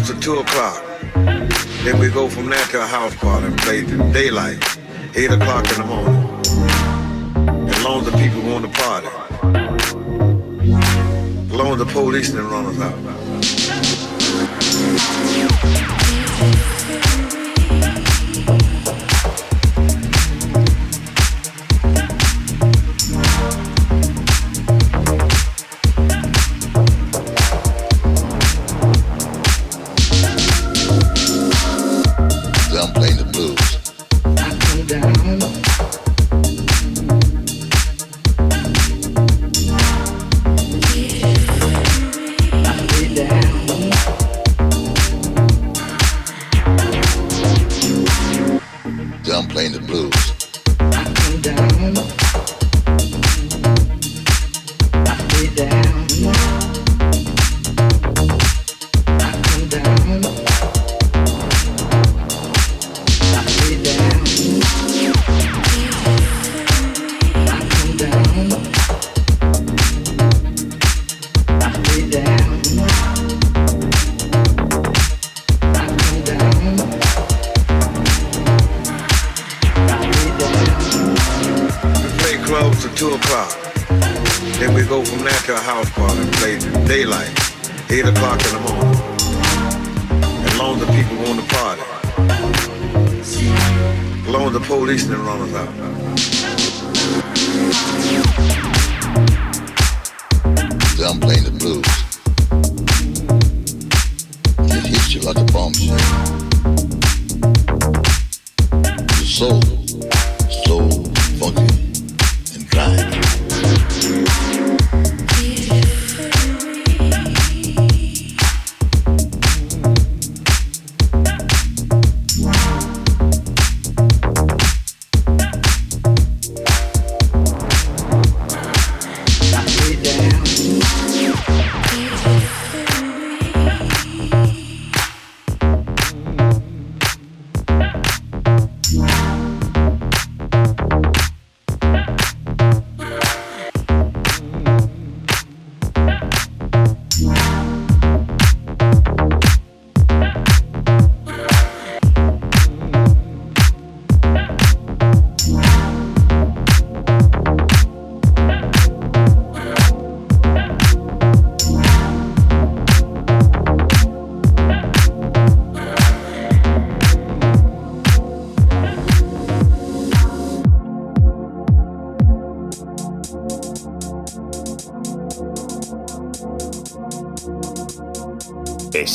2 o'clock. Then we go from there to a house party and play daylight, 8 o'clock in the morning. As long as the people want to party. As long as the police didn't run us out.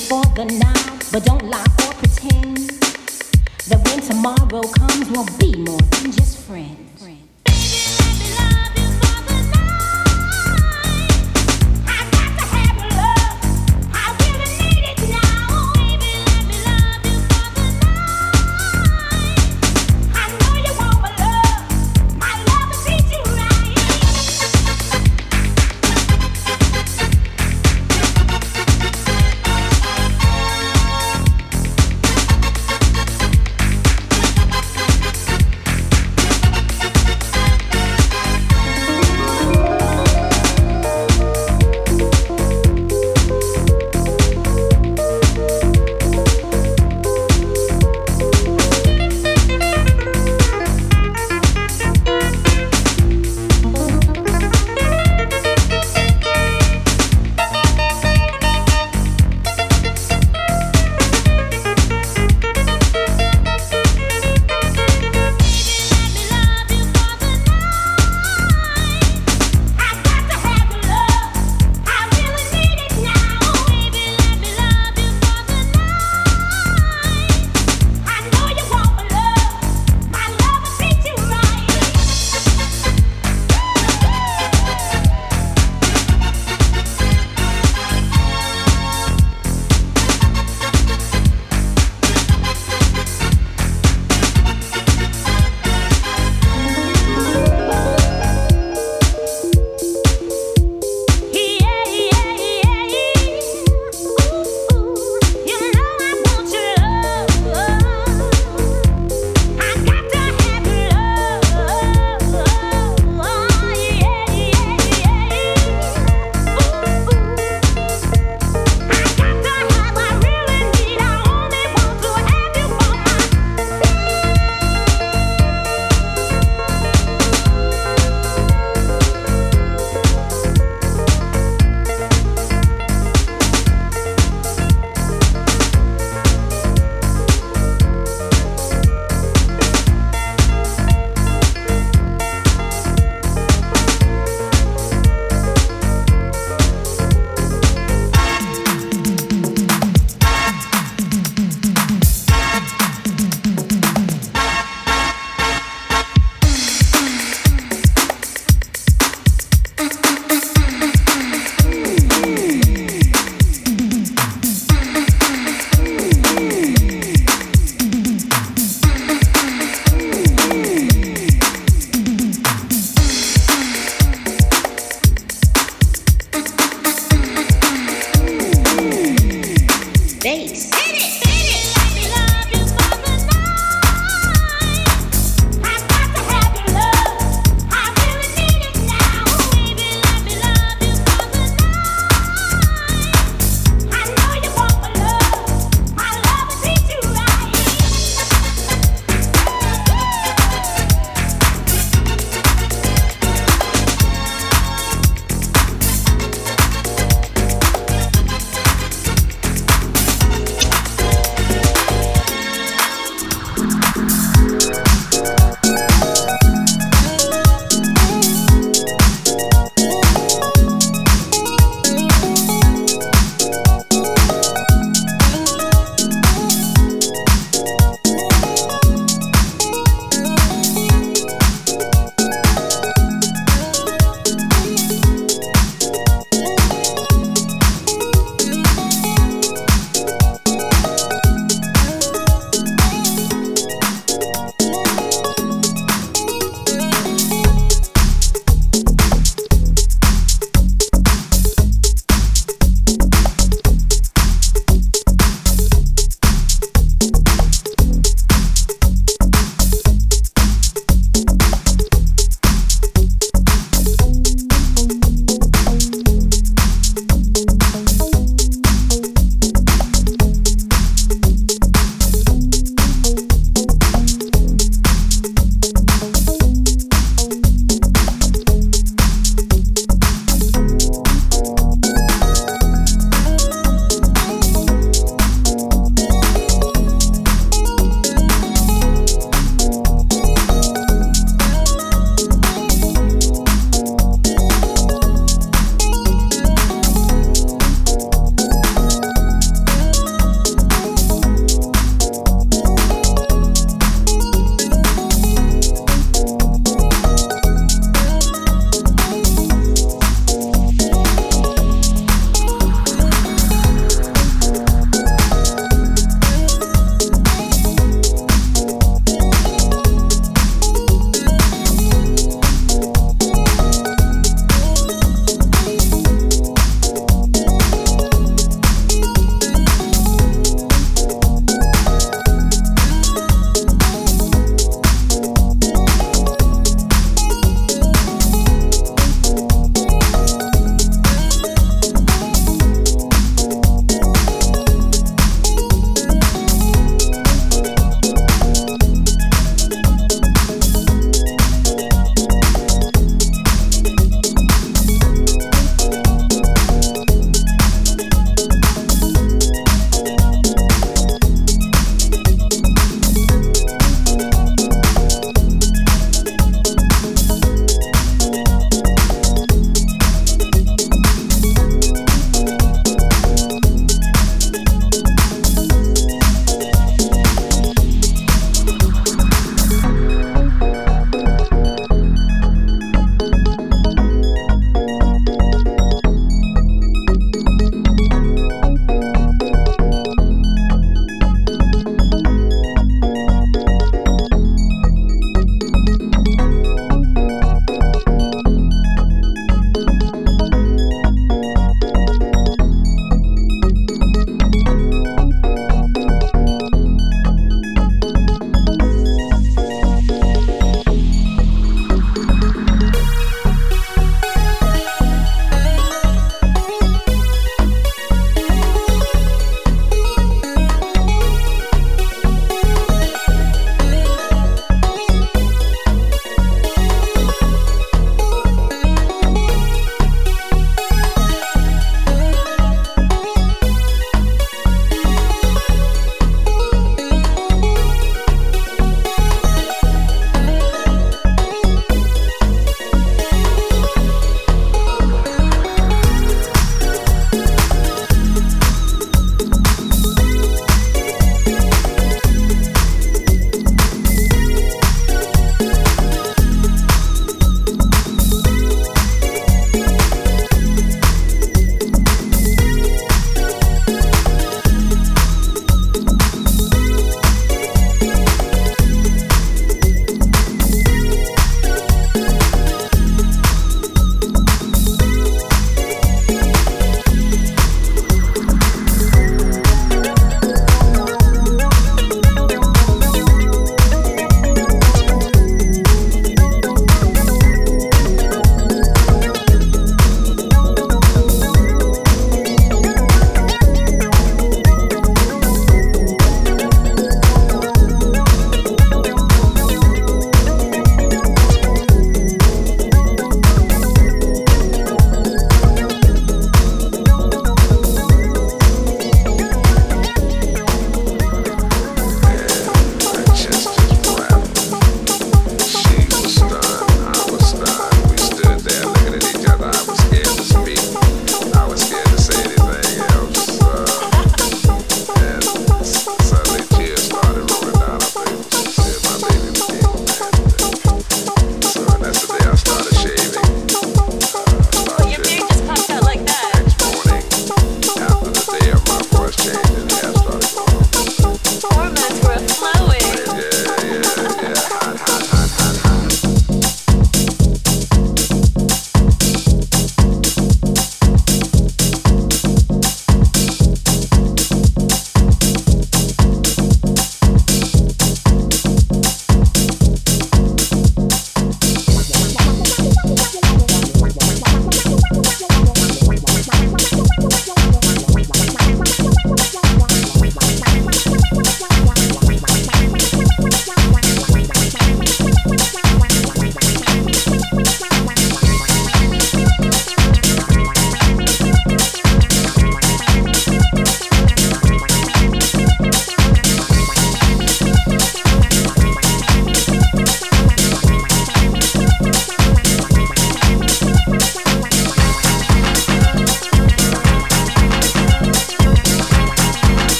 for the night, but don't lie or pretend. That when tomorrow comes, we'll be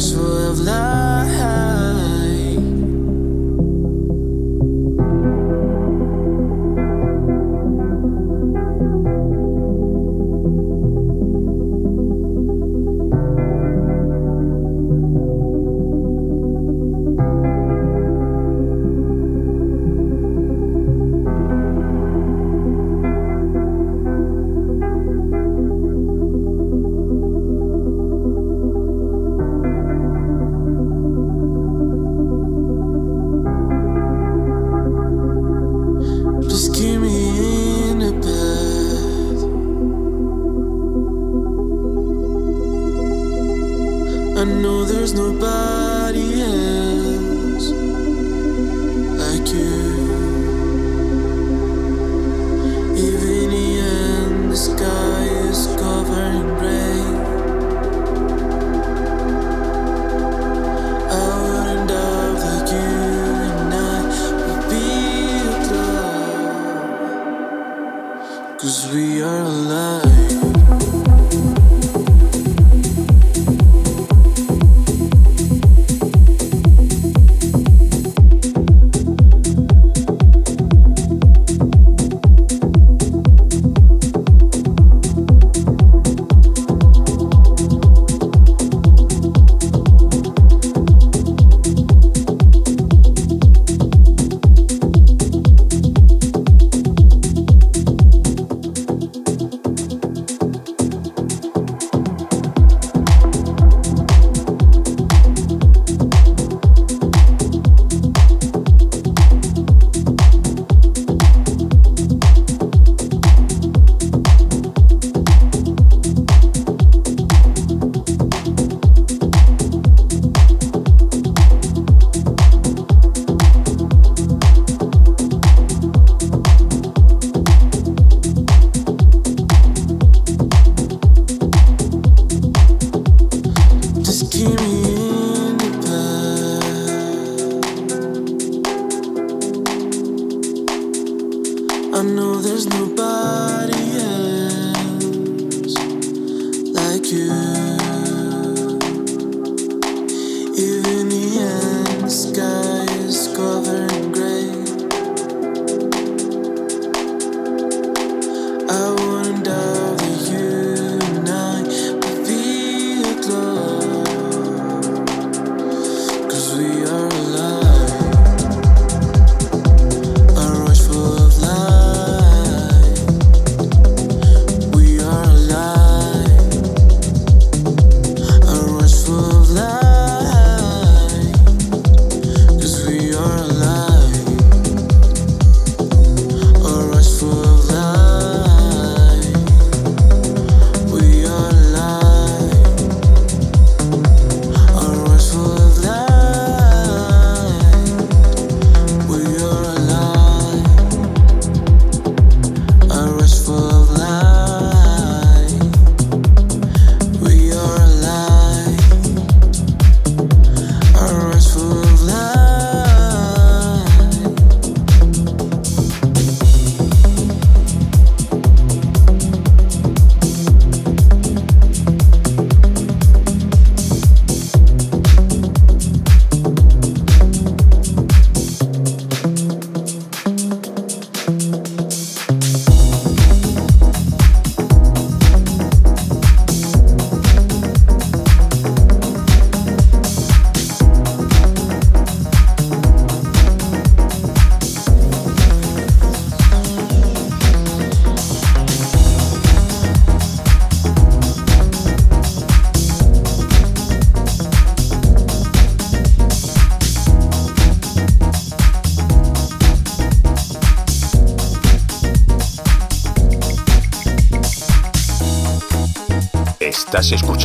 forceful of love.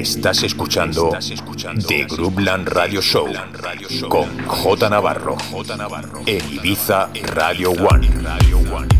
Estás escuchando The Groupland Radio Show con J Navarro en Ibiza Radio One.